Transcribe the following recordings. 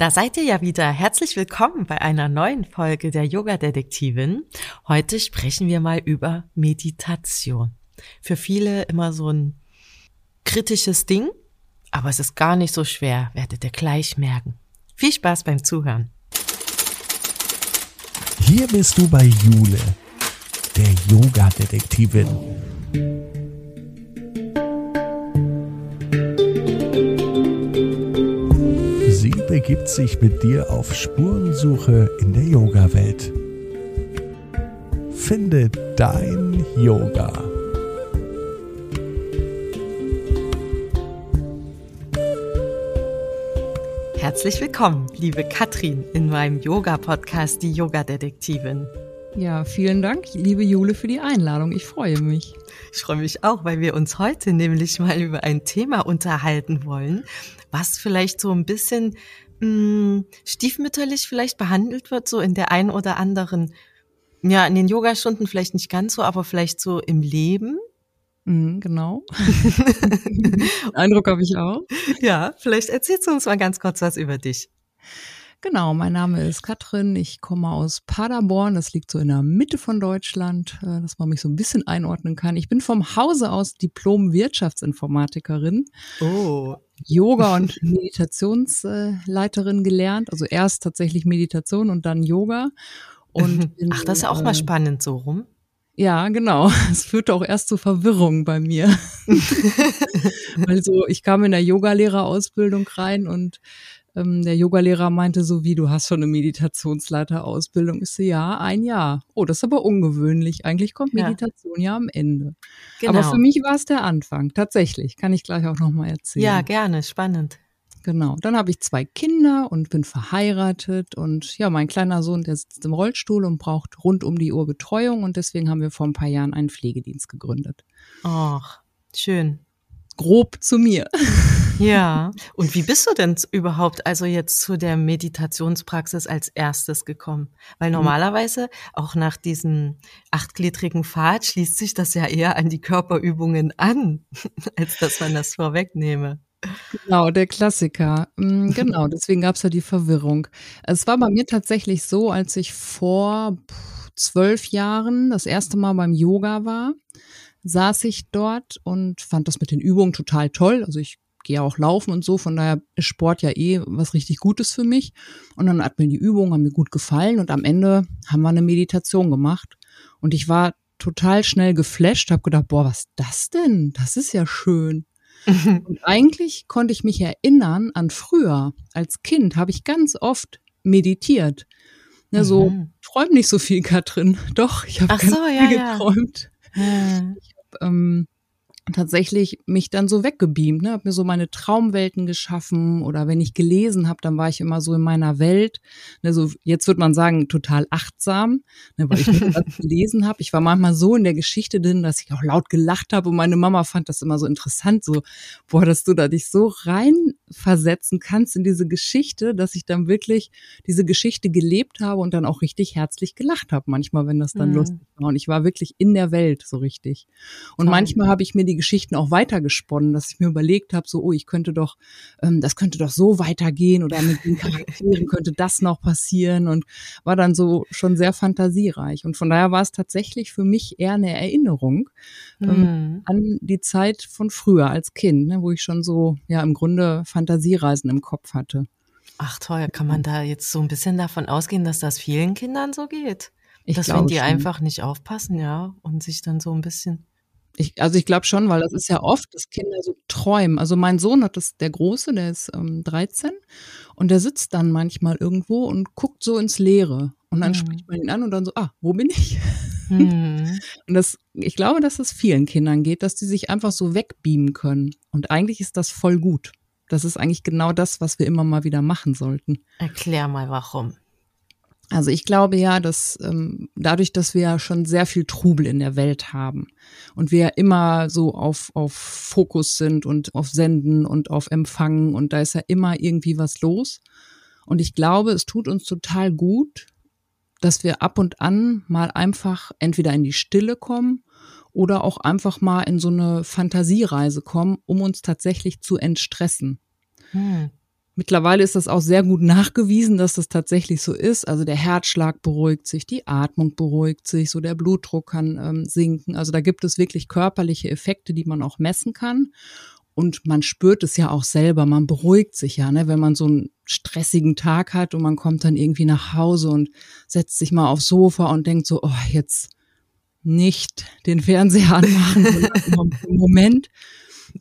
Da seid ihr ja wieder. Herzlich willkommen bei einer neuen Folge der Yoga-Detektivin. Heute sprechen wir mal über Meditation. Für viele immer so ein kritisches Ding, aber es ist gar nicht so schwer, werdet ihr gleich merken. Viel Spaß beim Zuhören. Hier bist du bei Jule, der Yoga-Detektivin. Begibt sich mit dir auf Spurensuche in der Yoga-Welt. Finde dein Yoga. Herzlich willkommen, liebe Katrin, in meinem Yoga-Podcast, die Yoga-Detektivin. Ja, vielen Dank, liebe Jule, für die Einladung. Ich freue mich. Ich freue mich auch, weil wir uns heute nämlich mal über ein Thema unterhalten wollen, was vielleicht so ein bisschen mh, hm, stiefmütterlich vielleicht behandelt wird, so in der einen oder anderen, ja, in den Yogastunden vielleicht nicht ganz so, aber vielleicht so im Leben. Mhm, genau. Eindruck habe ich auch. Ja, vielleicht erzählst du uns mal ganz kurz was über dich. Genau, mein Name ist Katrin. Ich komme aus Paderborn. Das liegt so in der Mitte von Deutschland, äh, dass man mich so ein bisschen einordnen kann. Ich bin vom Hause aus Diplom-Wirtschaftsinformatikerin. Oh. Yoga- und Meditationsleiterin gelernt. Also erst tatsächlich Meditation und dann Yoga. Und bin, Ach, das ist ja auch mal äh, spannend so rum. Ja, genau. Es führte auch erst zu Verwirrung bei mir. also ich kam in der Yogalehrerausbildung rein und ähm, der Yogalehrer meinte so, wie du hast schon eine Meditationsleiterausbildung. Ich so, ja, ein Jahr. Oh, das ist aber ungewöhnlich. Eigentlich kommt Meditation ja, ja am Ende. Genau. Aber für mich war es der Anfang. Tatsächlich. Kann ich gleich auch nochmal erzählen. Ja, gerne. Spannend. Genau. Dann habe ich zwei Kinder und bin verheiratet und ja, mein kleiner Sohn, der sitzt im Rollstuhl und braucht rund um die Uhr Betreuung und deswegen haben wir vor ein paar Jahren einen Pflegedienst gegründet. Ach, schön. Grob zu mir. Ja. Und wie bist du denn überhaupt also jetzt zu der Meditationspraxis als erstes gekommen? Weil mhm. normalerweise auch nach diesem achtgliedrigen Pfad schließt sich das ja eher an die Körperübungen an, als dass man das vorwegnehme. Genau, der Klassiker. Mm, genau, deswegen gab es ja die Verwirrung. Es war bei mir tatsächlich so, als ich vor zwölf Jahren das erste Mal beim Yoga war, saß ich dort und fand das mit den Übungen total toll. Also ich gehe auch laufen und so, von daher ist Sport ja eh was richtig Gutes für mich. Und dann hat mir die Übungen haben mir gut gefallen und am Ende haben wir eine Meditation gemacht und ich war total schnell geflasht, habe gedacht, boah, was ist das denn? Das ist ja schön. Und eigentlich konnte ich mich erinnern an früher. Als Kind habe ich ganz oft meditiert. Ne, so, mhm. träum nicht so viel, Katrin. Doch, ich habe so, ja, viel geträumt. Ja. Ich hab, ähm, tatsächlich mich dann so weggebeamt, ne, habe mir so meine Traumwelten geschaffen oder wenn ich gelesen habe, dann war ich immer so in meiner Welt, ne, so jetzt würde man sagen total achtsam, ne, weil ich was gelesen habe. Ich war manchmal so in der Geschichte drin, dass ich auch laut gelacht habe und meine Mama fand das immer so interessant, so boah, dass du da dich so reinversetzen kannst in diese Geschichte, dass ich dann wirklich diese Geschichte gelebt habe und dann auch richtig herzlich gelacht habe, manchmal, wenn das dann mhm. lustig war und ich war wirklich in der Welt so richtig. Und Toll. manchmal habe ich mir die Geschichten auch weitergesponnen, dass ich mir überlegt habe, so, oh, ich könnte doch, ähm, das könnte doch so weitergehen oder mit den Charakteren könnte das noch passieren und war dann so schon sehr fantasiereich. Und von daher war es tatsächlich für mich eher eine Erinnerung ähm, mhm. an die Zeit von früher als Kind, ne, wo ich schon so, ja, im Grunde Fantasiereisen im Kopf hatte. Ach toll, kann man da jetzt so ein bisschen davon ausgehen, dass das vielen Kindern so geht? Ich dass wenn die schon. einfach nicht aufpassen, ja, und sich dann so ein bisschen ich, also ich glaube schon, weil das ist ja oft, dass Kinder so träumen. Also mein Sohn hat das, der Große, der ist ähm, 13 und der sitzt dann manchmal irgendwo und guckt so ins Leere. Und dann mhm. spricht man ihn an und dann so, ah, wo bin ich? Mhm. und das, ich glaube, dass es vielen Kindern geht, dass die sich einfach so wegbeamen können. Und eigentlich ist das voll gut. Das ist eigentlich genau das, was wir immer mal wieder machen sollten. Erklär mal warum. Also ich glaube ja, dass ähm, dadurch, dass wir ja schon sehr viel Trubel in der Welt haben und wir ja immer so auf, auf Fokus sind und auf Senden und auf Empfangen und da ist ja immer irgendwie was los. Und ich glaube, es tut uns total gut, dass wir ab und an mal einfach entweder in die Stille kommen oder auch einfach mal in so eine Fantasiereise kommen, um uns tatsächlich zu entstressen. Hm Mittlerweile ist das auch sehr gut nachgewiesen, dass das tatsächlich so ist. Also der Herzschlag beruhigt sich, die Atmung beruhigt sich, so der Blutdruck kann ähm, sinken. Also da gibt es wirklich körperliche Effekte, die man auch messen kann. Und man spürt es ja auch selber, man beruhigt sich ja, ne? wenn man so einen stressigen Tag hat und man kommt dann irgendwie nach Hause und setzt sich mal aufs Sofa und denkt so, oh, jetzt nicht den Fernseher anmachen, sondern im Moment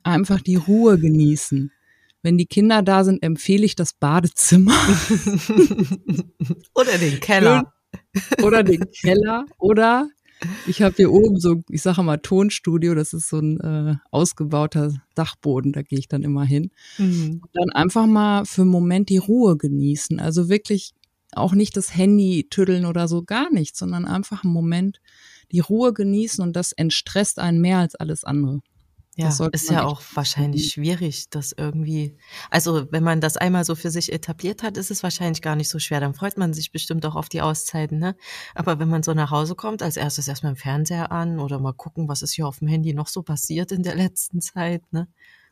einfach die Ruhe genießen. Wenn die Kinder da sind, empfehle ich das Badezimmer. oder den Keller. Oder den Keller. Oder ich habe hier oben so, ich sage mal Tonstudio, das ist so ein äh, ausgebauter Dachboden, da gehe ich dann immer hin. Mhm. Und dann einfach mal für einen Moment die Ruhe genießen. Also wirklich auch nicht das Handy tüddeln oder so, gar nichts, sondern einfach einen Moment die Ruhe genießen und das entstresst einen mehr als alles andere. Ja, ist ja auch wahrscheinlich schwierig, das irgendwie, also wenn man das einmal so für sich etabliert hat, ist es wahrscheinlich gar nicht so schwer. Dann freut man sich bestimmt auch auf die Auszeiten, ne? Aber wenn man so nach Hause kommt, als erstes erstmal im Fernseher an oder mal gucken, was ist hier auf dem Handy noch so passiert in der letzten Zeit, ne?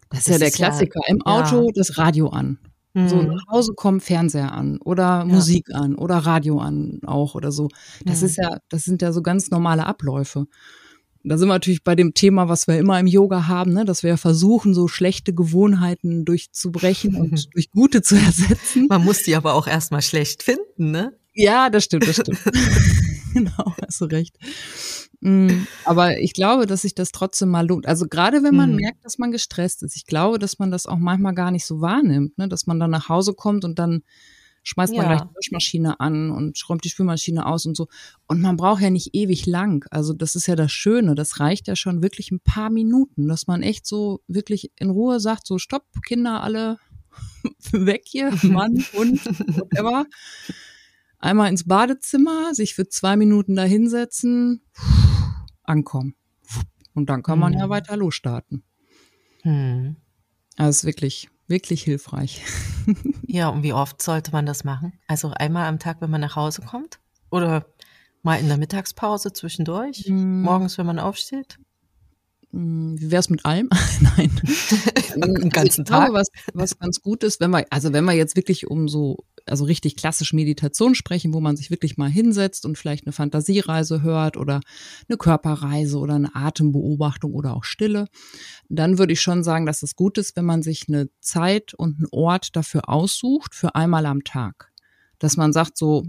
Das, das ist ja der Klassiker. Ja, Im Auto ja. das Radio an. So mhm. nach Hause kommen, Fernseher an oder. Musik an oder Radio an auch oder so. Das ist ja, das sind ja so ganz normale Abläufe. Da sind wir natürlich bei dem Thema, was wir immer im Yoga haben, ne? dass wir versuchen, so schlechte Gewohnheiten durchzubrechen und durch gute zu ersetzen. Man muss die aber auch erstmal schlecht finden, ne? Ja, das stimmt, das stimmt. genau, hast du recht. Mm, aber ich glaube, dass sich das trotzdem mal lohnt. Also gerade wenn man mhm. merkt, dass man gestresst ist, ich glaube, dass man das auch manchmal gar nicht so wahrnimmt, ne? dass man dann nach Hause kommt und dann schmeißt man gleich die Waschmaschine an und räumt die Spülmaschine aus und so. Und man braucht ja nicht ewig lang. Also das ist ja das Schöne. Das reicht ja schon wirklich ein paar Minuten, dass man echt so wirklich in Ruhe sagt, so stopp, Kinder alle weg hier, Mann, Hund, whatever. Einmal ins Badezimmer, sich für zwei Minuten da hinsetzen, ankommen. Und dann kann man hm. ja weiter losstarten. Hm. Also ist wirklich wirklich hilfreich. ja, und wie oft sollte man das machen? Also einmal am Tag, wenn man nach Hause kommt? Oder mal in der Mittagspause zwischendurch? Mm. Morgens, wenn man aufsteht? Mm, wie wäre es mit allem? Nein. Den ganzen Tag. Glaube, was, was ganz gut ist, wenn wir, also wenn wir jetzt wirklich um so also richtig klassisch Meditation sprechen, wo man sich wirklich mal hinsetzt und vielleicht eine Fantasiereise hört oder eine Körperreise oder eine Atembeobachtung oder auch Stille, dann würde ich schon sagen, dass es gut ist, wenn man sich eine Zeit und einen Ort dafür aussucht, für einmal am Tag. Dass man sagt, so,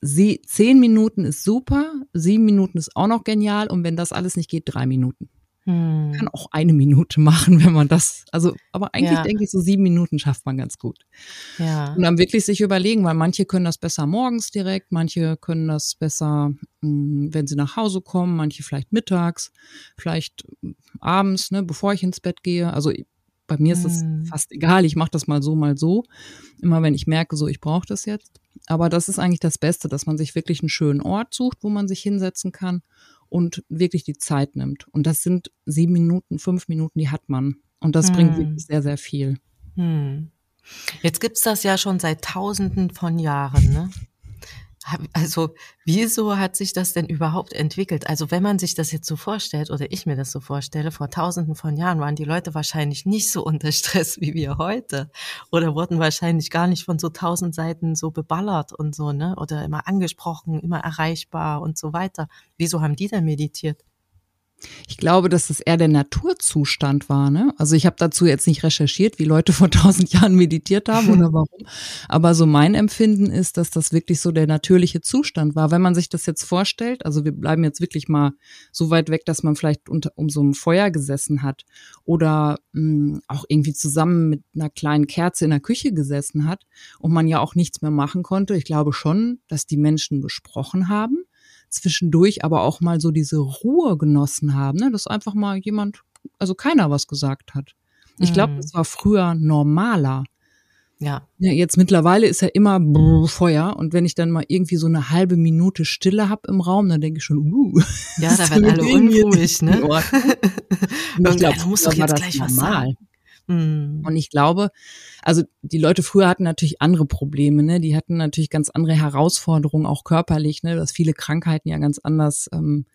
sie, zehn Minuten ist super, sieben Minuten ist auch noch genial und wenn das alles nicht geht, drei Minuten. Hm. Kann auch eine Minute machen, wenn man das, also, aber eigentlich ja. denke ich, so sieben Minuten schafft man ganz gut. Ja. Und dann wirklich sich überlegen, weil manche können das besser morgens direkt, manche können das besser, hm, wenn sie nach Hause kommen, manche vielleicht mittags, vielleicht abends, ne, bevor ich ins Bett gehe. Also bei mir ist es hm. fast egal, ich mache das mal so, mal so. Immer wenn ich merke, so ich brauche das jetzt. Aber das ist eigentlich das Beste, dass man sich wirklich einen schönen Ort sucht, wo man sich hinsetzen kann und wirklich die Zeit nimmt. Und das sind sieben Minuten, fünf Minuten, die hat man. Und das hm. bringt wirklich sehr, sehr viel. Hm. Jetzt gibt's das ja schon seit Tausenden von Jahren, ne? Also, wieso hat sich das denn überhaupt entwickelt? Also, wenn man sich das jetzt so vorstellt oder ich mir das so vorstelle, vor tausenden von Jahren waren die Leute wahrscheinlich nicht so unter Stress wie wir heute oder wurden wahrscheinlich gar nicht von so tausend Seiten so beballert und so, ne? Oder immer angesprochen, immer erreichbar und so weiter. Wieso haben die denn meditiert? Ich glaube, dass das eher der Naturzustand war. Ne? Also ich habe dazu jetzt nicht recherchiert, wie Leute vor tausend Jahren meditiert haben oder warum. Aber so mein Empfinden ist, dass das wirklich so der natürliche Zustand war. Wenn man sich das jetzt vorstellt, also wir bleiben jetzt wirklich mal so weit weg, dass man vielleicht unter um so einem Feuer gesessen hat oder mh, hm, auch irgendwie zusammen mit einer kleinen Kerze in der Küche gesessen hat und man ja auch nichts mehr machen konnte. Ich glaube schon, dass die Menschen gesprochen haben zwischendurch aber auch mal so diese Ruhe genossen haben, ne? dass einfach mal jemand, also keiner was gesagt hat. Ich glaube, mhm. das war früher normaler. Ja. ja. Jetzt mittlerweile ist ja immer brr, Feuer und wenn ich dann mal irgendwie so eine halbe Minute Stille hab im Raum, dann denke ich schon, uh. Ja, da werden alle unruhig, ne? und ich glaube, muss doch jetzt gleich normal. was sagen. Mhm. Und ich glaube, also die Leute früher hatten natürlich andere Probleme, ne? Die hatten natürlich ganz andere Herausforderungen, auch körperlich, ne? Dass viele Krankheiten ja ganz anders ähm,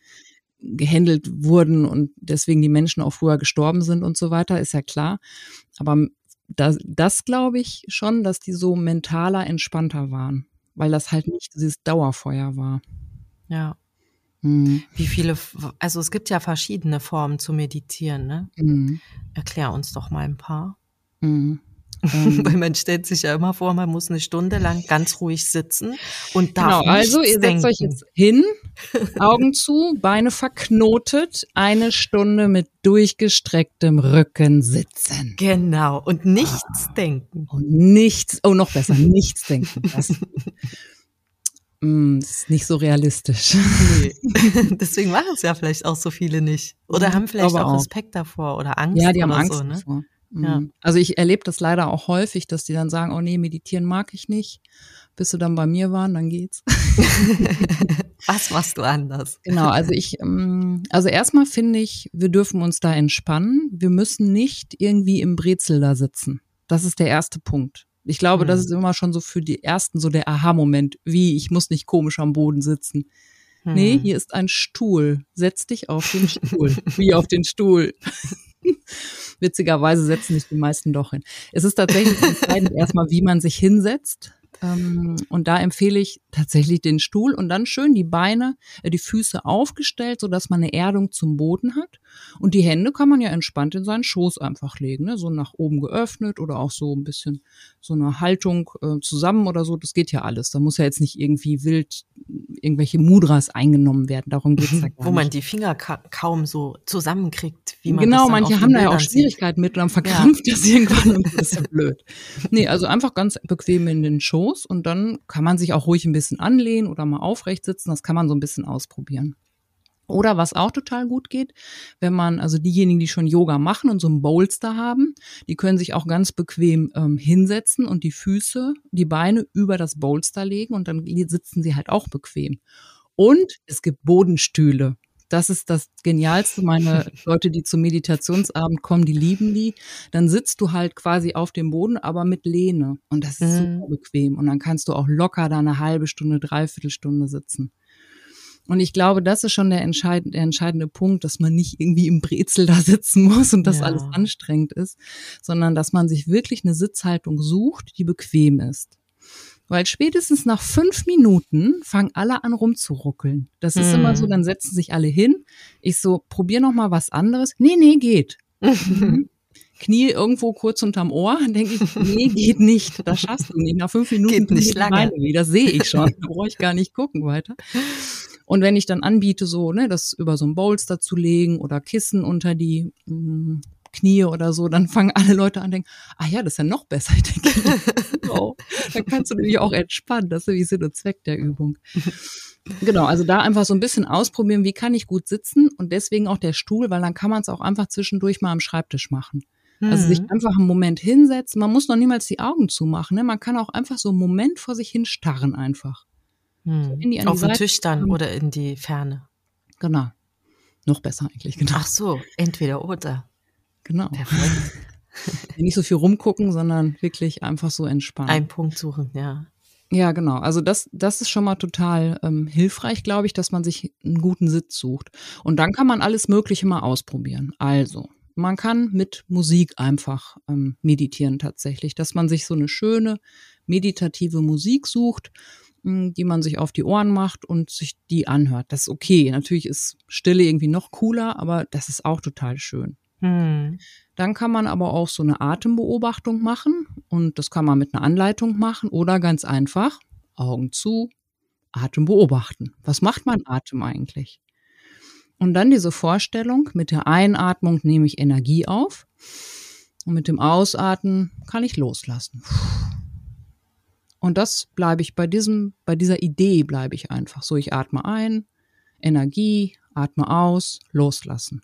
gehandelt wurden und deswegen die Menschen auch früher gestorben sind und so weiter, ist ja klar. Aber das, das glaube ich schon, dass die so mentaler entspannter waren, weil das halt nicht dieses Dauerfeuer war. Ja. Mhm. Wie viele, also es gibt ja verschiedene Formen zu meditieren, ne? Mhm. Erklär uns doch mal ein paar. Mhm. Weil man stellt sich ja immer vor, man muss eine Stunde lang ganz ruhig sitzen und darf Genau, also ihr setzt euch jetzt hin, Augen zu, Beine verknotet, eine Stunde mit durchgestrecktem Rücken sitzen. Genau, und Ah. nichts denken. Und nichts, oh noch besser, nichts denken. Das, Mm, das ist nicht so realistisch. Nee. Deswegen machen es ja vielleicht auch so viele nicht. Oder Ja, haben vielleicht auch auch. Respekt davor oder Angst. Ja, die haben oder Angst so, ne? davor. Ja. Mhm. Also ich erlebe das leider auch häufig, dass die dann sagen, oh nee, meditieren mag ich nicht. Bis sie dann bei mir waren, dann geht's. Was machst du anders? Genau, also ich, ähm, also erstmal finde ich, wir dürfen uns da entspannen. Wir müssen nicht irgendwie im Brezel da sitzen. Das ist der erste Punkt. Ich glaube, das Hm. ist immer schon so für die ersten so der Aha-Moment. Wie, ich muss nicht komisch am Boden sitzen. Nee, Hm. hier ist ein Stuhl. Setz dich auf den Stuhl. Wie auf den Stuhl. Witzigerweise setzen sich die meisten doch hin. Es ist tatsächlich entscheidend erstmal, wie man sich hinsetzt. Ähm, Und da empfehle ich tatsächlich den Stuhl und dann schön die Beine, äh, die Füße aufgestellt, sodass man eine Erdung zum Boden hat. Und die Hände kann man ja entspannt in seinen Schoß einfach legen, ne? so nach oben geöffnet oder auch so ein bisschen so eine Haltung äh, zusammen oder so. Das geht ja alles. Da muss ja jetzt nicht irgendwie wild irgendwelche Mudras eingenommen werden. Darum geht's ja gar Wo man die Finger ka kaum so zusammenkriegt, wie man Genau, manche haben da ja auch. Schwierigkeiten mit und dann verkrampft das irgendwann und das ist ja blöd. Nee, also einfach ganz bequem in den Schoß und dann kann man sich auch ruhig ein bisschen anlehnen oder mal aufrecht sitzen. Das kann man so ein bisschen ausprobieren. Oder was auch total gut geht, wenn man, also diejenigen, die schon Yoga machen und so einen Bolster haben, die können sich auch ganz bequem ähm, hinsetzen und die Füße, die Beine über das Bolster legen und dann sitzen sie halt auch bequem. Und es gibt Bodenstühle. Das ist das Genialste. Meine Leute, die zum Meditationsabend kommen, die lieben die. Dann sitzt du halt quasi auf dem Boden, aber mit Lehne. Und das ist Mhm. super bequem. Und dann kannst du auch locker da eine halbe Stunde, dreiviertel Stunde sitzen. Und ich glaube, das ist schon der, entscheid der entscheidende Punkt, dass man nicht irgendwie im Brezel da sitzen muss und das Ja. alles anstrengend ist, sondern dass man sich wirklich eine Sitzhaltung sucht, die bequem ist. Weil spätestens nach fünf Minuten fangen alle an rumzuruckeln. Das ist Mhm. immer so, dann setzen sich alle hin. Ich so, probier noch mal was anderes. Nee, nee, geht. Knie irgendwo kurz unterm Ohr, dann denke ich, nee, geht nicht. Das schaffst du nicht. Nach fünf Minuten Geht nicht lange. Das sehe ich schon. Da brauche ich gar nicht gucken weiter. Und wenn ich dann anbiete, so, ne, das über so ein Bolster zu legen oder Kissen unter die mh, Knie oder so, dann fangen alle Leute an denken, ah ja, das ist ja noch besser. Ich denke, genau. Dann kannst du nämlich auch entspannen. Das ist nämlich Sinn und Zweck der Übung. Genau, also da einfach so ein bisschen ausprobieren, wie kann ich gut sitzen und deswegen auch der Stuhl, weil dann kann man es auch einfach zwischendurch mal am Schreibtisch machen. Also sich Mhm. einfach einen Moment hinsetzen. Man muss noch niemals die Augen zumachen. Ne? Man kann auch einfach so einen Moment vor sich hin starren einfach. Hm. An die Auf den Tisch dann oder in die Ferne. Genau. Noch besser eigentlich, genau. Ach so, entweder oder. Genau. Perfekt. Nicht so viel rumgucken, sondern wirklich einfach so entspannen. Einen Punkt suchen, ja. Ja, genau. Also das, das ist schon mal total ähm, hilfreich, glaube ich, dass man sich einen guten Sitz sucht. Und dann kann man alles Mögliche mal ausprobieren. Also, man kann mit Musik einfach ähm, meditieren tatsächlich, dass man sich so eine schöne meditative Musik sucht, mh, die man sich auf die Ohren macht und sich die anhört. Das ist okay. Natürlich ist Stille irgendwie noch cooler, aber das ist auch total schön. Hm. Dann kann man aber auch so eine Atembeobachtung machen und das kann man mit einer Anleitung machen oder ganz einfach Augen zu, Atem beobachten. Was macht mein Atem eigentlich? Und dann diese Vorstellung, mit der Einatmung nehme ich Energie auf und mit dem Ausatmen kann ich loslassen. Und das bleibe ich bei diesem, bei dieser Idee bleibe ich einfach so. Ich atme ein, Energie, atme aus, loslassen.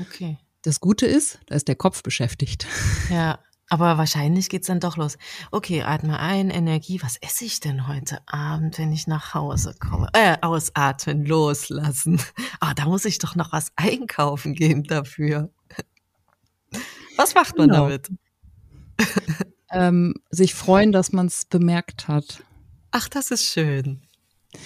Okay. Das Gute ist, da ist der Kopf beschäftigt. Ja, aber wahrscheinlich geht's dann doch los. Okay, atme ein, Energie. Was esse ich denn heute Abend, wenn ich nach Hause komme? Äh, ausatmen, loslassen. Ah, da muss ich doch noch was einkaufen gehen dafür. Was macht man Genau. damit? Ähm, sich freuen, dass man es bemerkt hat. Ach, das ist schön.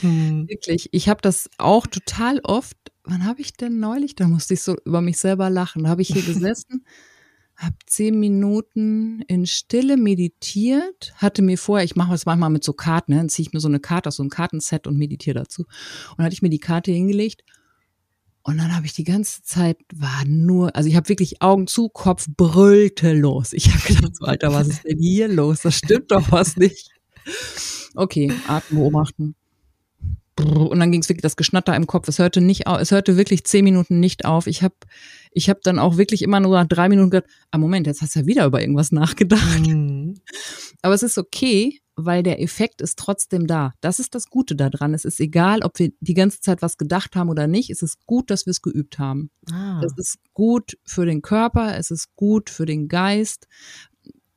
Hm. Wirklich, ich habe das auch total oft. Wann habe ich denn neulich? Da musste ich so über mich selber lachen. Da habe ich hier gesessen, habe zehn Minuten in Stille meditiert, hatte mir vorher, ich mache das manchmal mit so Karten, ne? dann ziehe ich mir so eine Karte aus so einem Kartenset und meditiere dazu. Und dann hatte ich mir die Karte hingelegt und dann habe ich die ganze Zeit war nur, also ich habe wirklich Augen zu, Kopf brüllte los. Ich habe gedacht, so, Alter, was ist denn hier los? Das stimmt doch was nicht. Okay, Atem beobachten. Und dann ging es wirklich das Geschnatter im Kopf. Es hörte nicht auf, es hörte wirklich zehn Minuten nicht auf. Ich habe ich hab dann auch wirklich immer nur nach drei Minuten gedacht, ah Moment, jetzt hast du ja wieder über irgendwas nachgedacht. Mhm. Aber es ist okay, weil der Effekt ist trotzdem da. Das ist das Gute daran. Es ist egal, ob wir die ganze Zeit was gedacht haben oder nicht. Es ist gut, dass wir es geübt haben. Ah. Es ist gut für den Körper, es ist gut für den Geist.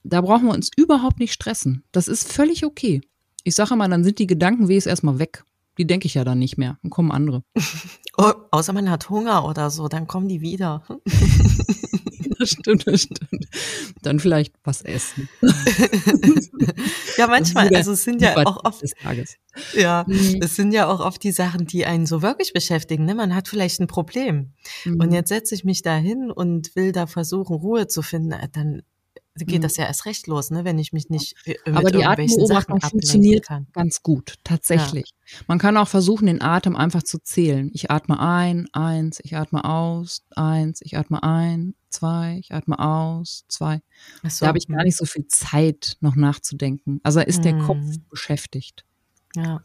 Da brauchen wir uns überhaupt nicht stressen. Das ist völlig okay. Ich sage mal, dann sind die Gedanken wie es erstmal weg. Die denke ich ja dann nicht mehr. Dann kommen andere. Oh, außer man hat Hunger oder so, dann kommen die wieder. das stimmt, das stimmt. Dann vielleicht was essen. ja, manchmal, also es sind ja auch oft, ja, mhm. es sind ja auch oft die Sachen, die einen so wirklich beschäftigen. Ne? Man hat vielleicht ein Problem. Mhm. Und jetzt setze ich mich da hin und will da versuchen, Ruhe zu finden. Dann geht mhm. das ja erst recht los, ne, wenn ich mich nicht mit Aber die Atembeobachtung funktioniert kann. ganz gut, tatsächlich. Ja. Man kann auch versuchen, den Atem einfach zu zählen. Ich atme ein, eins, ich atme aus, eins, ich atme ein, zwei, ich atme aus, zwei. So. Da habe ich gar nicht so viel Zeit, noch nachzudenken. Also ist mhm. der Kopf mhm. beschäftigt. Ja.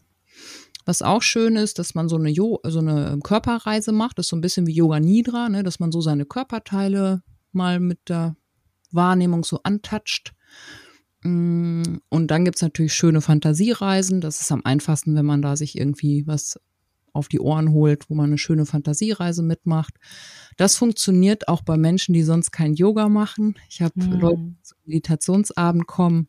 Was auch schön ist, dass man so eine, jo so eine Körperreise macht. Das ist so ein bisschen wie Yoga Nidra, ne? dass man so seine Körperteile mal mit der Wahrnehmung so antatscht. Mm, und dann gibt's natürlich schöne Fantasiereisen. Das ist am einfachsten, wenn man da sich irgendwie was auf die Ohren holt, wo man eine schöne Fantasiereise mitmacht. Das funktioniert auch bei Menschen, die sonst kein Yoga machen. Ich habe mhm. Leute, die zum Meditationsabend kommen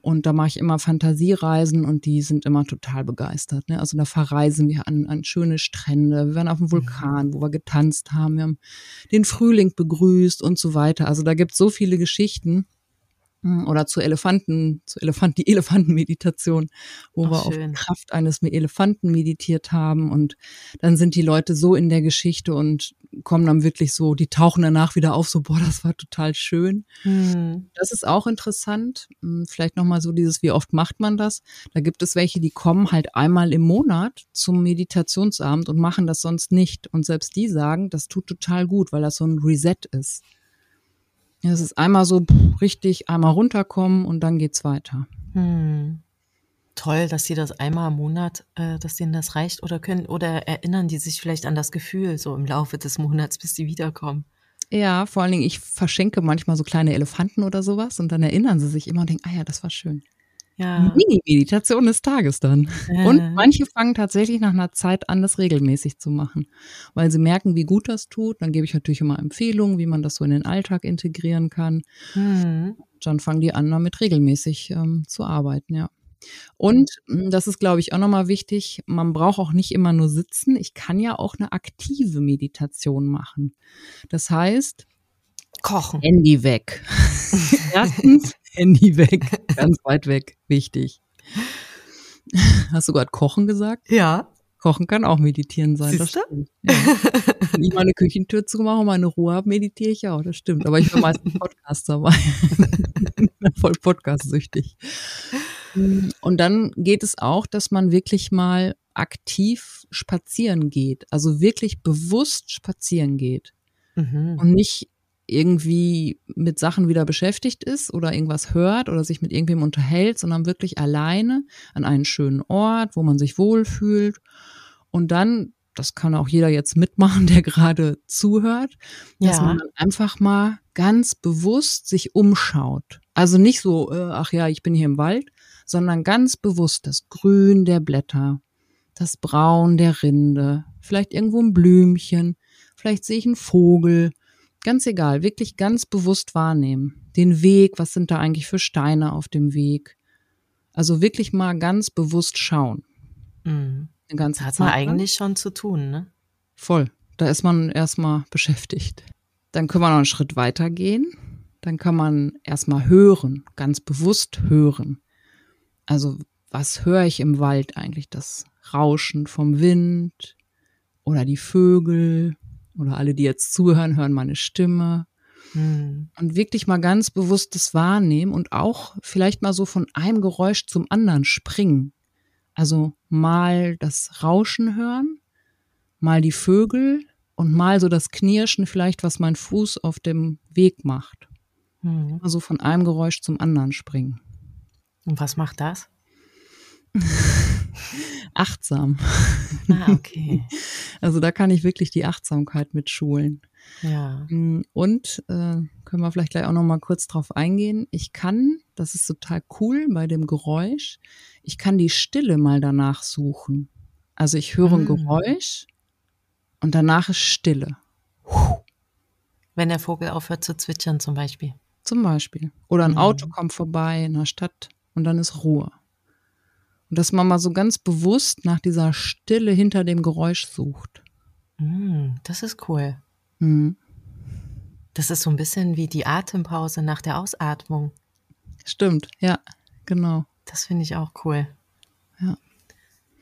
und da mache ich immer Fantasiereisen und die sind immer total begeistert. Ne? Also da verreisen wir an, an schöne Strände, wir waren auf dem mhm. Vulkan, wo wir getanzt haben, wir haben den Frühling begrüßt und so weiter. Also da gibt es so viele Geschichten. Oder zu Elefanten, zu Elefanten, die Elefantenmeditation, wo Ach, wir schön. auf Kraft eines Elefanten meditiert haben und dann sind die Leute so in der Geschichte und kommen dann wirklich so, die tauchen danach wieder auf, so, boah, das war total schön. Hm. Das ist auch interessant. Hm, vielleicht nochmal so dieses, wie oft macht man das? Da gibt es welche, die kommen halt einmal im Monat zum Meditationsabend und machen das sonst nicht. Und selbst die sagen, das tut total gut, weil das so ein Reset ist. Es ist einmal so richtig, einmal runterkommen und dann geht's weiter. Hm. Toll, dass sie das einmal im Monat, äh, dass denen das reicht oder können oder erinnern die sich vielleicht an das Gefühl so im Laufe des Monats, bis sie wiederkommen. Ja, vor allen Dingen, ich verschenke manchmal so kleine Elefanten oder sowas und dann erinnern sie sich immer und denken, ah ja, das war schön. Ja. Mini-Meditation des Tages dann. Äh. Und manche fangen tatsächlich nach einer Zeit an, das regelmäßig zu machen, weil sie merken, wie gut das tut. Dann gebe ich natürlich immer Empfehlungen, wie man das so in den Alltag integrieren kann. Mhm. Dann fangen die an, damit regelmäßig ähm, zu arbeiten, ja. Und hm, das ist, glaube ich, auch nochmal wichtig, man braucht auch nicht immer nur sitzen. Ich kann ja auch eine aktive Meditation machen. Das heißt, kochen. Handy weg. Erstens Handy weg, ganz weit weg, wichtig. Hast du gerade Kochen gesagt? Ja. Kochen kann auch meditieren sein. Siehst das stimmt. Ja. Wenn ich meine Küchentür zumache und meine Ruhe habe, meditiere ich auch. Das stimmt. Aber ich bin meistens Podcast dabei. Voll podcastsüchtig. Und dann geht es auch, dass man wirklich mal aktiv spazieren geht. Also wirklich bewusst spazieren geht. Mhm. Und nicht irgendwie mit Sachen wieder beschäftigt ist oder irgendwas hört oder sich mit irgendwem unterhält, sondern wirklich alleine an einen schönen Ort, wo man sich wohlfühlt. Und dann, das kann auch jeder jetzt mitmachen, der gerade zuhört, ja. dass man einfach mal ganz bewusst sich umschaut. Also nicht so, äh, ach ja, ich bin hier im Wald, sondern ganz bewusst das Grün der Blätter, das Braun der Rinde, vielleicht irgendwo ein Blümchen, vielleicht sehe ich einen Vogel Ganz egal, wirklich ganz bewusst wahrnehmen. Den Weg, was sind da eigentlich für Steine auf dem Weg? Also wirklich mal ganz bewusst schauen. Mhm. Eine hat man eigentlich schon zu tun, ne? Voll. Da ist man erstmal beschäftigt. Dann können wir noch einen Schritt weiter gehen. Dann kann man erstmal hören, ganz bewusst hören. Also, was höre ich im Wald eigentlich? Das Rauschen vom Wind oder die Vögel oder alle, die jetzt zuhören, hören meine Stimme. Mhm. Und wirklich mal ganz bewusstes Wahrnehmen und auch vielleicht mal so von einem Geräusch zum anderen springen. Also mal das Rauschen hören, mal die Vögel und mal so das Knirschen vielleicht, was mein Fuß auf dem Weg macht. Mhm. Also von einem Geräusch zum anderen springen. Und was macht das? Achtsam. Ah, okay. Also da kann ich wirklich die Achtsamkeit mit schulen. Ja. Mm, und äh, können wir vielleicht gleich auch noch mal kurz drauf eingehen. Ich kann, das ist total cool bei dem Geräusch, ich kann die Stille mal danach suchen. Also ich höre ein ah. Geräusch und danach ist Stille. Wenn der Vogel aufhört zu zwitschern zum Beispiel. Zum Beispiel. Oder ein mhm. Auto kommt vorbei in der Stadt und dann ist Ruhe. Und dass man mal so ganz bewusst nach dieser Stille hinter dem Geräusch sucht. Mhm, das ist cool. Mhm. Das ist so ein bisschen wie die Atempause nach der Ausatmung. Stimmt, ja, genau. Das finde ich auch cool. Ja.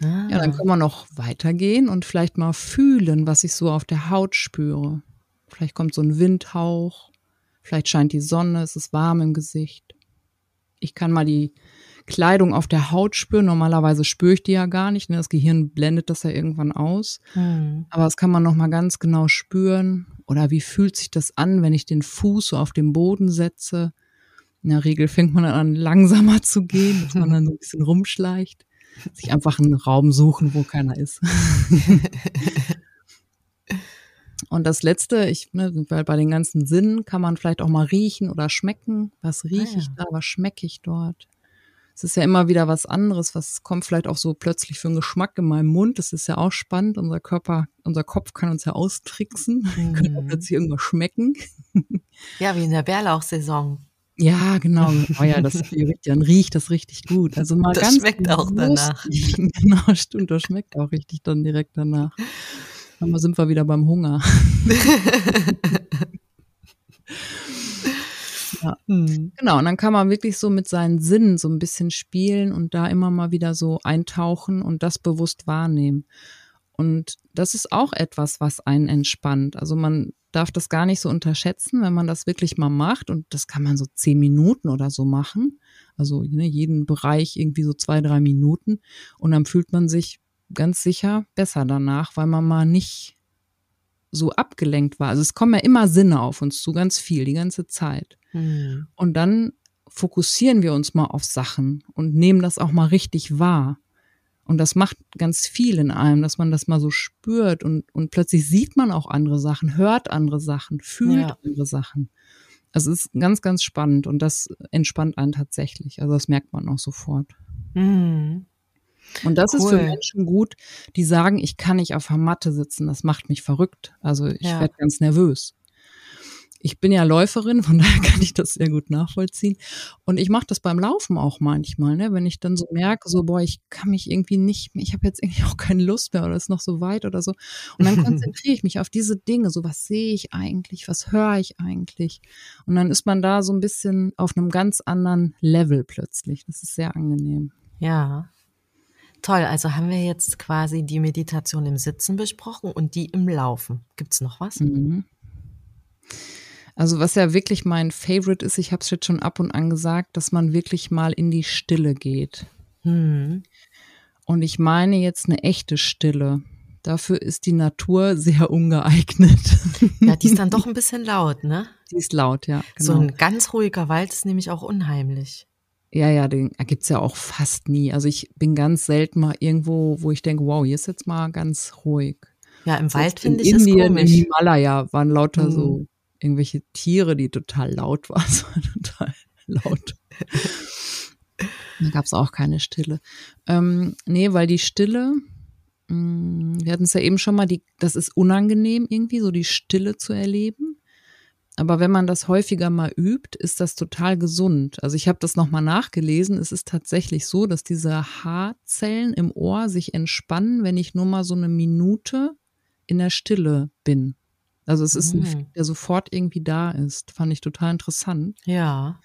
Ah. Ja, dann kann man noch weitergehen und vielleicht mal fühlen, was ich so auf der Haut spüre. Vielleicht kommt so ein Windhauch, vielleicht scheint die Sonne, es ist warm im Gesicht. Ich kann mal die Kleidung auf der Haut spüren. Normalerweise spüre ich die ja gar nicht. Ne? Das Gehirn blendet das ja irgendwann aus. Mhm. Aber das kann man noch mal ganz genau spüren. Oder wie fühlt sich das an, wenn ich den Fuß so auf den Boden setze? In der Regel fängt man dann an, langsamer zu gehen, dass man dann so ein bisschen rumschleicht. Sich einfach einen Raum suchen, wo keiner ist. Und das Letzte, ich, ne, weil bei den ganzen Sinnen kann man vielleicht auch mal riechen oder schmecken. Was rieche ah, ja. ich da, was schmecke ich dort? Es ist ja immer wieder was anderes, was kommt vielleicht auch so plötzlich für einen Geschmack in meinem Mund. Das ist ja auch spannend. Unser Körper, unser Kopf kann uns ja austricksen, mhm. können plötzlich irgendwas schmecken. Ja, wie in der Bärlauchsaison. Ja, genau. Oh ja, das dann riecht das richtig gut. Also mal das ganz schmeckt auch danach. genau, stimmt, das schmeckt auch richtig dann direkt danach. Aber sind wir wieder beim Hunger. Ja. Hm. Genau, und dann kann man wirklich so mit seinen Sinnen so ein bisschen spielen und da immer mal wieder so eintauchen und das bewusst wahrnehmen. Und das ist auch etwas, was einen entspannt. Also man darf das gar nicht so unterschätzen, wenn man das wirklich mal macht. Und das kann man so zehn Minuten oder so machen. Also ne, jeden Bereich irgendwie so zwei, drei Minuten. Und dann fühlt man sich ganz sicher besser danach, weil man mal nicht so abgelenkt war. Also es kommen ja immer Sinne auf uns zu, ganz viel, die ganze Zeit. Mhm. Und dann fokussieren wir uns mal auf Sachen und nehmen das auch mal richtig wahr. Und das macht ganz viel in einem, dass man das mal so spürt und, und plötzlich sieht man auch andere Sachen, hört andere Sachen, fühlt ja. andere Sachen. Also es ist ganz, ganz spannend und das entspannt einen tatsächlich. Also das merkt man auch sofort. Mhm. Und das cool. ist für Menschen gut, die sagen, ich kann nicht auf der Matte sitzen, das macht mich verrückt. Also ich ja. werde ganz nervös. Ich bin ja Läuferin, von daher kann ich das sehr gut nachvollziehen. Und ich mache das beim Laufen auch manchmal, ne? wenn ich dann so merke, so, boah, ich kann mich irgendwie nicht, ich habe jetzt irgendwie auch keine Lust mehr oder ist noch so weit oder so. Und dann konzentriere ich mich auf diese Dinge, so was sehe ich eigentlich, was höre ich eigentlich. Und dann ist man da so ein bisschen auf einem ganz anderen Level plötzlich. Das ist sehr angenehm. Ja, Toll, also haben wir jetzt quasi die Meditation im Sitzen besprochen und die im Laufen. Gibt es noch was? Mhm. Also was ja wirklich mein Favorite ist, ich habe es jetzt schon ab und an gesagt, dass man wirklich mal in die Stille geht. Mhm. Und ich meine jetzt eine echte Stille. Dafür ist die Natur sehr ungeeignet. Ja, die ist dann doch ein bisschen laut, ne? Die ist laut, ja. Genau. So ein ganz ruhiger Wald ist nämlich auch unheimlich. Ja, ja, den gibt's ja auch fast nie. Also ich bin ganz selten mal irgendwo, wo ich denke, wow, hier ist jetzt mal ganz ruhig. Ja, im Wald finde ich Indien, es komisch. In Himalaya waren lauter hm. so irgendwelche Tiere, die total laut waren. Es war total laut. da gab's auch keine Stille. Ähm, nee, weil die Stille, mh, mm, wir hatten es ja eben schon mal, die, das ist unangenehm irgendwie, so die Stille zu erleben. Aber wenn man das häufiger mal übt, ist das total gesund. Also ich habe das nochmal nachgelesen. Es ist tatsächlich so, dass diese Haarzellen im Ohr sich entspannen, wenn ich nur mal so eine Minute in der Stille bin. Also es ist ein mhm. der sofort irgendwie da ist. Fand ich total interessant. Ja.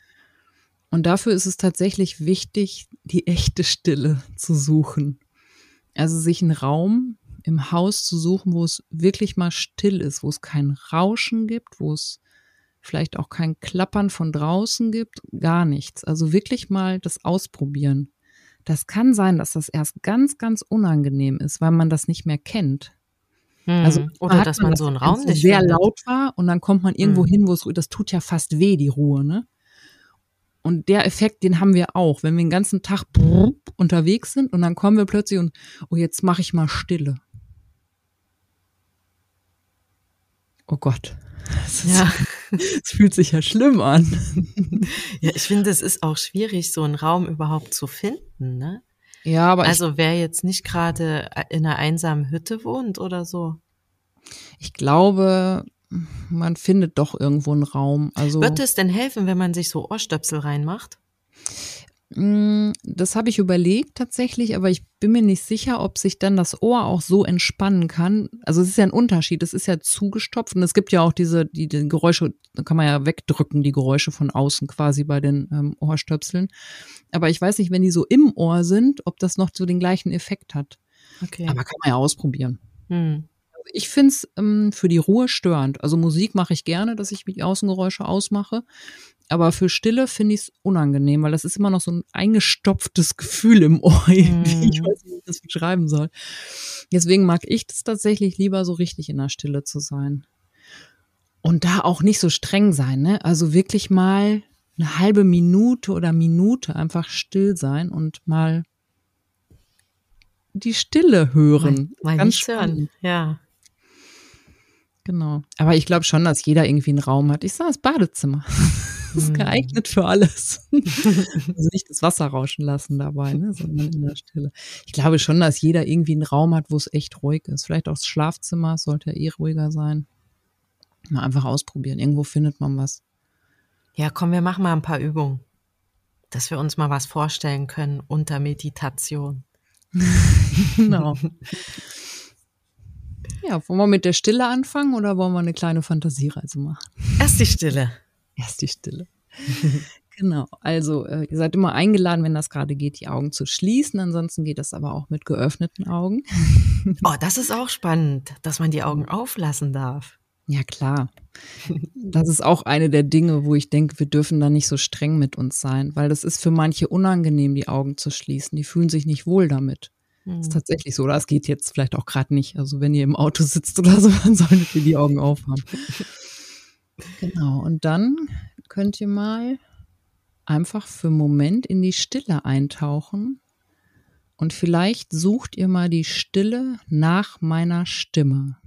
Und dafür ist es tatsächlich wichtig, die echte Stille zu suchen. Also sich einen Raum im Haus zu suchen, wo es wirklich mal still ist, wo es kein Rauschen gibt, wo es vielleicht auch kein Klappern von draußen gibt, gar nichts. Also wirklich mal das ausprobieren. Das kann sein, dass das erst ganz, ganz unangenehm ist, weil man das nicht mehr kennt. Hm. Also oder dass man, man so einen Raum nicht sehr findet. laut war und dann kommt man irgendwo hm. hin, wo es das tut ja fast weh die Ruhe, ne? Und der Effekt, den haben wir auch, wenn wir den ganzen Tag unterwegs sind und dann kommen wir plötzlich und oh jetzt mache ich mal Stille. Oh Gott. Das, ja. Es fühlt sich ja schlimm an. Ja, ich finde, es ist auch schwierig, so einen Raum überhaupt zu finden, ne? Ja, aber also wer jetzt nicht gerade in einer einsamen Hütte wohnt oder so. Ich glaube, man findet doch irgendwo einen Raum. Also wird es denn helfen, wenn man sich so Ohrstöpsel reinmacht? Mm, das habe ich überlegt tatsächlich, aber ich bin mir nicht sicher, ob sich dann das Ohr auch so entspannen kann. Also es ist ja ein Unterschied, es ist ja zugestopft und es gibt ja auch diese, die, die Geräusche, da kann man ja wegdrücken, die Geräusche von außen quasi bei den ähm, Ohrstöpseln. Aber ich weiß nicht, wenn die so im Ohr sind, ob das noch so den gleichen Effekt hat. Okay. Aber kann man ja ausprobieren. Hm. Ich finde es ähm, für die Ruhe störend. Also Musik mache ich gerne, dass ich die Außengeräusche ausmache. Aber für Stille finde ich es unangenehm, weil das ist immer noch so ein eingestopftes Gefühl im Ohr. Mm. Ich weiß nicht, wie ich das beschreiben soll. Deswegen mag ich das tatsächlich lieber so richtig in der Stille zu sein. Und da auch nicht so streng sein, ne? Also wirklich mal eine halbe Minute oder Minute einfach still sein und mal die Stille hören. Mal, mal nicht hören, ja. Genau. Aber ich glaube schon, dass jeder irgendwie einen Raum hat. Ich sage das Badezimmer. Das ist hm. geeignet für alles. also nicht das Wasser rauschen lassen dabei, ne, sondern in der Stille. Ich glaube schon, dass jeder irgendwie einen Raum hat, wo es echt ruhig ist. Vielleicht auch das Schlafzimmer sollte ja eh ruhiger sein. Mal einfach ausprobieren. Irgendwo findet man was. Ja, komm, wir machen mal ein paar Übungen, dass wir uns mal was vorstellen können unter Meditation. genau. Ja, wollen wir mit der Stille anfangen oder wollen wir eine kleine Fantasiereise machen? Erst die Stille. Erst die Stille. genau. Also, äh, ihr seid immer eingeladen, wenn das gerade geht, die Augen zu schließen. Ansonsten geht das aber auch mit geöffneten Augen. oh, das ist auch spannend, dass man die Augen auflassen darf. Ja, klar. Das ist auch eine der Dinge, wo ich denke, wir dürfen da nicht so streng mit uns sein, weil das ist für manche unangenehm, die Augen zu schließen. Die fühlen sich nicht wohl damit. Das ist hm. tatsächlich so, oder es geht jetzt vielleicht auch gerade nicht. Also wenn ihr im Auto sitzt oder so, dann solltet ihr die Augen aufhaben. Genau, und dann könnt ihr mal einfach für einen Moment in die Stille eintauchen. Und vielleicht sucht ihr mal die Stille nach meiner Stimme.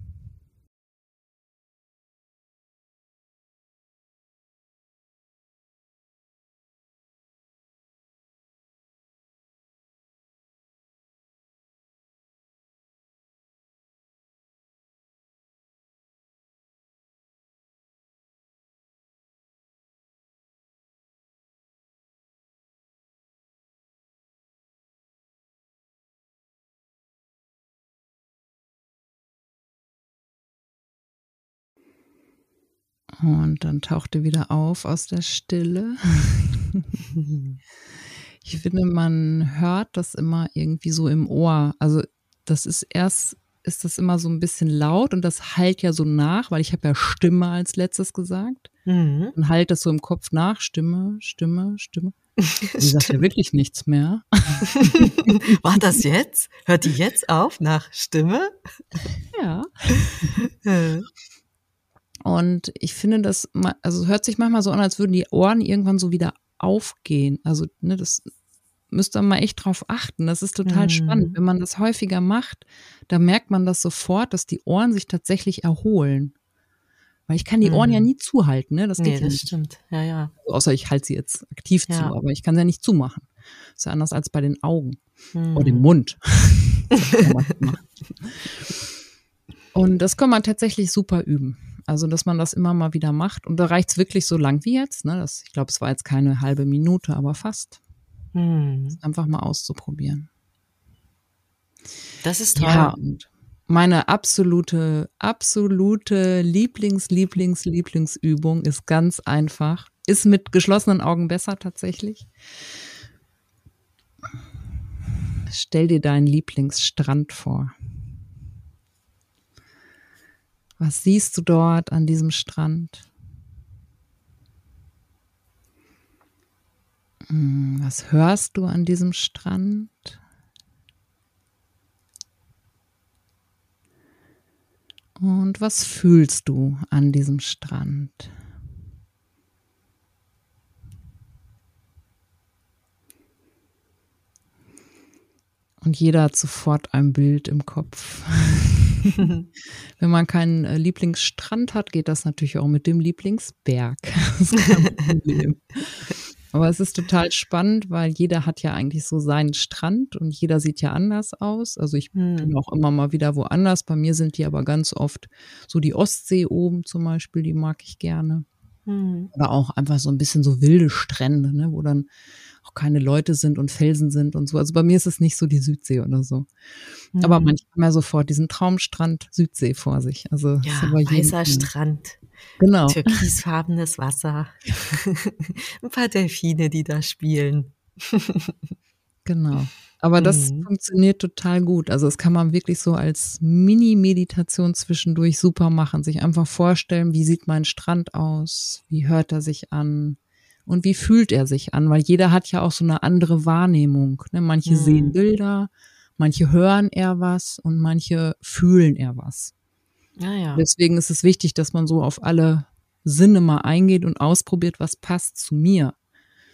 Und dann taucht er wieder auf aus der Stille. ich finde, man hört das immer irgendwie so im Ohr. Also das ist erst, ist das immer so ein bisschen laut und das halt ja so nach, weil ich habe ja Stimme als letztes gesagt. Mhm. Und halt das so im Kopf nach. Stimme, Stimme, Stimme. Die sagt ja wirklich nichts mehr. War das jetzt? Hört die jetzt auf nach Stimme? Ja. Und ich finde das, also hört sich manchmal so an, als würden die Ohren irgendwann so wieder aufgehen. Also, ne, das müsste man mal echt drauf achten. Das ist total mhm. spannend. Wenn man das häufiger macht, dann merkt man das sofort, dass die Ohren sich tatsächlich erholen. Weil ich kann die Ohren mhm. ja nie zuhalten, ne? Das geht nee, ja das nicht. stimmt. Ja, ja. Also außer ich halte sie jetzt aktiv ja. zu, aber ich kann sie ja nicht zumachen. ist ja anders als bei den Augen mhm. oder dem Mund. Und das kann man tatsächlich super üben. Also, dass man das immer mal wieder macht. Und da reicht es wirklich so lang wie jetzt. Ne? Das, ich glaube, es war jetzt keine halbe Minute, aber fast. Hm. Einfach mal auszuprobieren. Das ist toll. Ja, und meine absolute, absolute Lieblings, Lieblings, Lieblingsübung ist ganz einfach. Ist mit geschlossenen Augen besser tatsächlich. Stell dir deinen Lieblingsstrand vor. Was siehst du dort an diesem Strand? Hm, was hörst du an diesem Strand? Und was fühlst du an diesem Strand? Und jeder hat sofort ein Bild im Kopf. Wenn man keinen äh, Lieblingsstrand hat, geht das natürlich auch mit dem Lieblingsberg. Das ist kein Problem. Aber es ist total spannend, weil jeder hat ja eigentlich so seinen Strand und jeder sieht ja anders aus. Also ich hm. bin auch immer mal wieder woanders. Bei mir sind die aber ganz oft so die Ostsee oben zum Beispiel, die mag ich gerne. Hm. Oder auch einfach so ein bisschen so wilde Strände, ne, wo dann auch keine Leute sind und Felsen sind und so. Also bei mir ist es nicht so die Südsee oder so. Mhm. Aber manche haben ja sofort diesen Traumstrand Südsee vor sich. Also ja, weißer Strand. Genau. Türkisfarbenes Wasser. Ein paar Delfine, die da spielen. genau. Aber das mhm. funktioniert total gut. Also es kann man wirklich so als Mini-Meditation zwischendurch super machen. Sich einfach vorstellen, wie sieht mein Strand aus? Wie hört er sich an? und wie fühlt er sich an, weil jeder hat ja auch so eine andere Wahrnehmung. Ne? Manche mhm. sehen Bilder, manche hören eher was und manche fühlen eher was. Ja, ja. Deswegen ist es wichtig, dass man so auf alle Sinne mal eingeht und ausprobiert, was passt zu mir.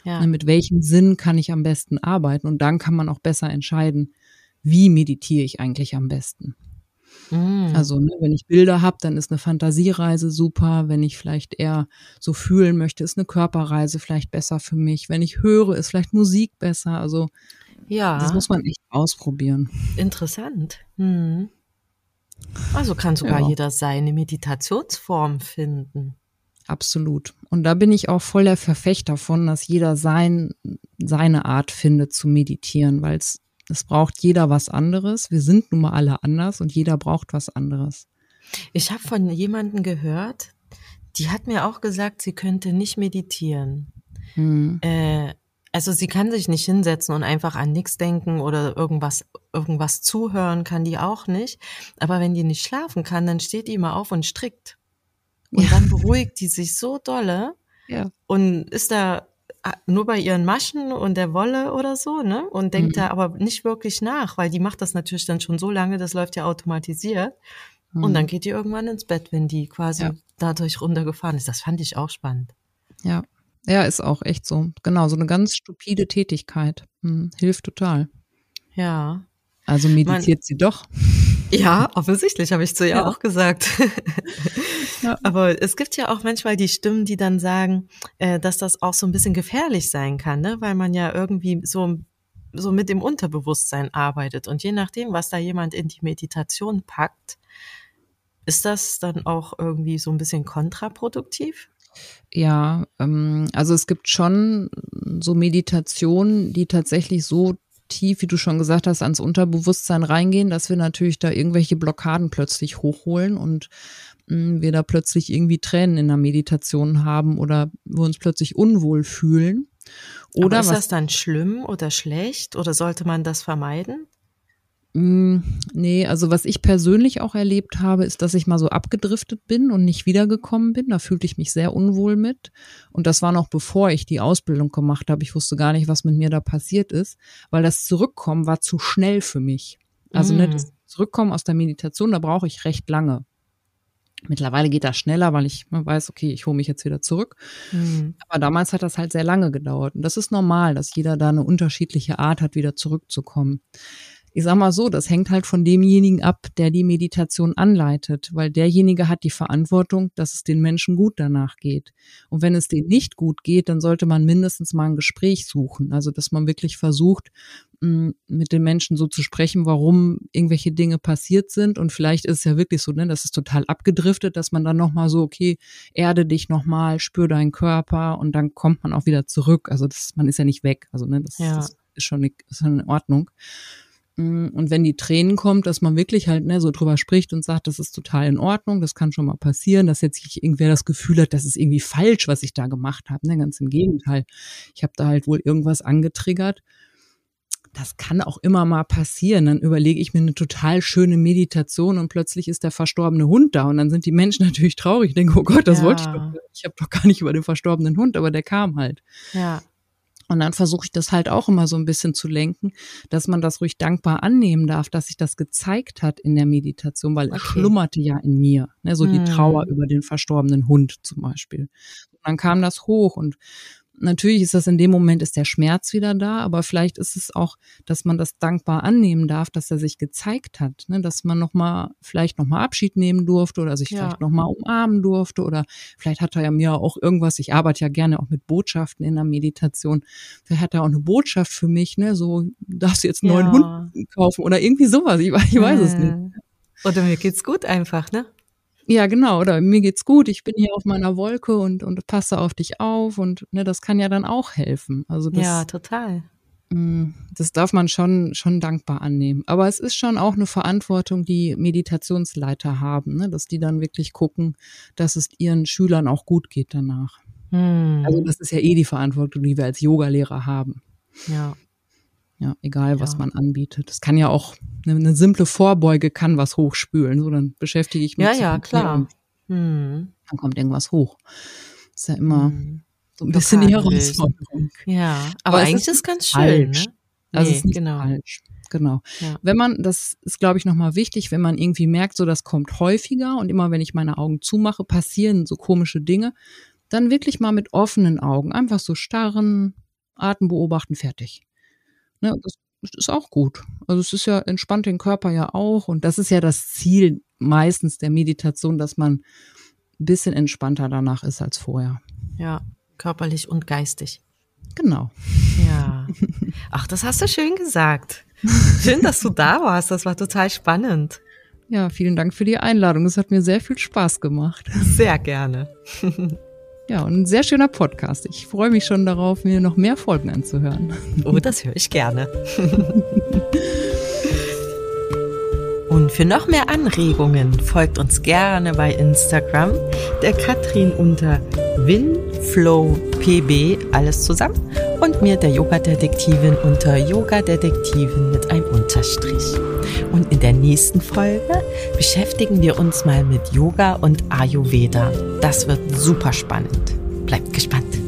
Ja. Ne, mit welchem Sinn kann ich am besten arbeiten und dann kann man auch besser entscheiden, wie meditiere ich eigentlich am besten. Mhm. Also, ne, wenn ich Bilder habe, dann ist eine Fantasiereise super. Wenn ich vielleicht eher so fühlen möchte, ist eine Körperreise vielleicht besser für mich. Wenn ich höre, ist vielleicht Musik besser. Also, ja. Das muss man echt ausprobieren. Interessant. Mhm. Also kann sogar ja. jeder seine Meditationsform finden. Absolut. Und da bin ich auch voll der Verfechter von, dass jeder sein, seine Art findet zu meditieren, weil es es braucht jeder was anderes. Wir sind nun mal alle anders und jeder braucht was anderes. Ich habe von jemandem gehört, die hat mir auch gesagt, sie könnte nicht meditieren. Hm. Äh, also sie kann sich nicht hinsetzen und einfach an nichts denken oder irgendwas, irgendwas zuhören kann die auch nicht. Aber wenn die nicht schlafen kann, dann steht die immer auf und strickt. Und ja. dann beruhigt die sich so dolle ja. und ist da nur bei ihren Maschen und der Wolle oder so, ne? Und denkt mhm. da aber nicht wirklich nach, weil die macht das natürlich dann schon so lange, das läuft ja automatisiert. Mhm. Und dann geht die irgendwann ins Bett, wenn die quasi ja. dadurch runtergefahren ist. Das fand ich auch spannend. Ja. Ja, ist auch echt so. Genau, so eine ganz stupide Tätigkeit. Hm, hilft total. Ja. Also meditiert Man, sie doch. Ja, offensichtlich habe ich zu ihr ja. auch gesagt. ja. Aber es gibt ja auch manchmal die Stimmen, die dann sagen, äh, dass das auch so ein bisschen gefährlich sein kann, ne? weil man ja irgendwie so so mit dem Unterbewusstsein arbeitet. Und je nachdem, was da jemand in die Meditation packt, ist das dann auch irgendwie so ein bisschen kontraproduktiv? Ja, ähm, also es gibt schon so Meditationen, die tatsächlich so tief, wie du schon gesagt hast, ans Unterbewusstsein reingehen, dass wir natürlich da irgendwelche Blockaden plötzlich hochholen und mh, mm, wir da plötzlich irgendwie Tränen in der Meditation haben oder wir uns plötzlich unwohl fühlen. Oder Aber ist das dann schlimm oder schlecht oder sollte man das vermeiden? Mm, nee, also was ich persönlich auch erlebt habe, ist, dass ich mal so abgedriftet bin und nicht wiedergekommen bin. Da fühlte ich mich sehr unwohl mit. Und das war noch bevor ich die Ausbildung gemacht habe. Ich wusste gar nicht, was mit mir da passiert ist, weil das Zurückkommen war zu schnell für mich. Also mm. ne, das Zurückkommen aus der Meditation, da brauche ich recht lange. Mittlerweile geht das schneller, weil ich weiß, okay, ich hole mich jetzt wieder zurück. Mhm. Aber damals hat das halt sehr lange gedauert. Und das ist normal, dass jeder da eine unterschiedliche Art hat, wieder zurückzukommen ich sag mal so, das hängt halt von demjenigen ab, der die Meditation anleitet, weil derjenige hat die Verantwortung, dass es den Menschen gut danach geht. Und wenn es denen nicht gut geht, dann sollte man mindestens mal ein Gespräch suchen. Also, dass man wirklich versucht, mm, mit den Menschen so zu sprechen, warum irgendwelche Dinge passiert sind. Und vielleicht ist es ja wirklich so, ne, das ist total abgedriftet, dass man dann nochmal so, okay, erde dich nochmal, spür deinen Körper und dann kommt man auch wieder zurück. Also das, man ist ja nicht weg. Also, ne, das, ja. das ist schon, ist schon in Ordnung. Mm, und wenn die Tränen kommt, dass man wirklich halt ne, so drüber spricht und sagt, das ist total in Ordnung, das kann schon mal passieren, dass jetzt nicht irgendwer das Gefühl hat, das ist irgendwie falsch, was ich da gemacht habe. Ne? Ganz im Gegenteil. Ich habe da halt wohl irgendwas angetriggert. Das kann auch immer mal passieren. Dann überlege ich mir eine total schöne Meditation und plötzlich ist der verstorbene Hund da und dann sind die Menschen natürlich traurig. Ich denke, oh Gott, das ja. wollte ich doch. Ich habe doch gar nicht über den verstorbenen Hund, aber der kam halt. Ja. Und dann versuche ich das halt auch immer so ein bisschen zu lenken, dass man das ruhig dankbar annehmen darf, dass sich das gezeigt hat in der Meditation, weil okay. es schlummerte ja in mir, ne, so die hm. Trauer über den verstorbenen Hund zum Beispiel. Und dann kam das hoch und Natürlich ist das in dem Moment ist der Schmerz wieder da, aber vielleicht ist es auch, dass man das dankbar annehmen darf, dass er sich gezeigt hat, ne? dass man noch mal vielleicht noch mal Abschied nehmen durfte oder sich ja. vielleicht noch mal umarmen durfte oder vielleicht hat er ja mir auch irgendwas. Ich arbeite ja gerne auch mit Botschaften in der Meditation. Vielleicht hat er auch eine Botschaft für mich, ne? So darfst du jetzt einen ja. neuen Hund kaufen oder irgendwie sowas. Ich, ich weiß äh. es nicht. Oder mir geht's gut einfach, ne? Ja, genau. Oder mir geht's gut, ich bin hier auf meiner Wolke und, und passe auf dich auf und ne, das kann ja dann auch helfen. Also das, ja, total. Mm, das darf man schon, schon dankbar annehmen. Aber es ist schon auch eine Verantwortung, die Meditationsleiter haben, ne? dass die dann wirklich gucken, dass es ihren Schülern auch gut geht danach. Hm. Also das ist ja eh die Verantwortung, die wir als Yogalehrer haben. Ja. Ja, egal was ja. man anbietet. Es kann ja auch eine, eine, simple Vorbeuge kann was hochspülen. So, dann beschäftige ich mich. Ja, ja, klar. Hm. Dann kommt irgendwas hoch. Ist ja immer hm. so ein bisschen die Herausforderung. Ja, aber, aber eigentlich ist es ganz schön. Ne? Also nee, ist nicht genau. falsch. Genau. Ja. Wenn man, das ist, glaube ich, nochmal wichtig, wenn man irgendwie merkt, so das kommt häufiger und immer wenn ich meine Augen zumache, passieren so komische Dinge, dann wirklich mal mit offenen Augen, einfach so starren, Atem beobachten, fertig. Ne, das ist auch gut. Also es ist ja, entspannt den Körper ja auch. Und das ist ja das Ziel meistens der Meditation, dass man ein bisschen entspannter danach ist als vorher. Ja, körperlich und geistig. Genau. Ja. Ach, das hast du schön gesagt. Schön, dass du da warst. Das war total spannend. Ja, vielen Dank für die Einladung. Es hat mir sehr viel Spaß gemacht. Sehr gerne. Ja, und ein sehr schöner Podcast. Ich freue mich schon darauf, mir noch mehr Folgen anzuhören. Oh, das höre ich gerne. Und für noch mehr Anregungen folgt uns gerne bei Instagram der Katrin unter WinFlowPB, alles zusammen, und mir der Yoga-Detektivin unter Yoga-Detektivin mit einem Unterstrich. Und in der nächsten Folge beschäftigen wir uns mal mit Yoga und Ayurveda. Das wird super spannend. Bleibt gespannt.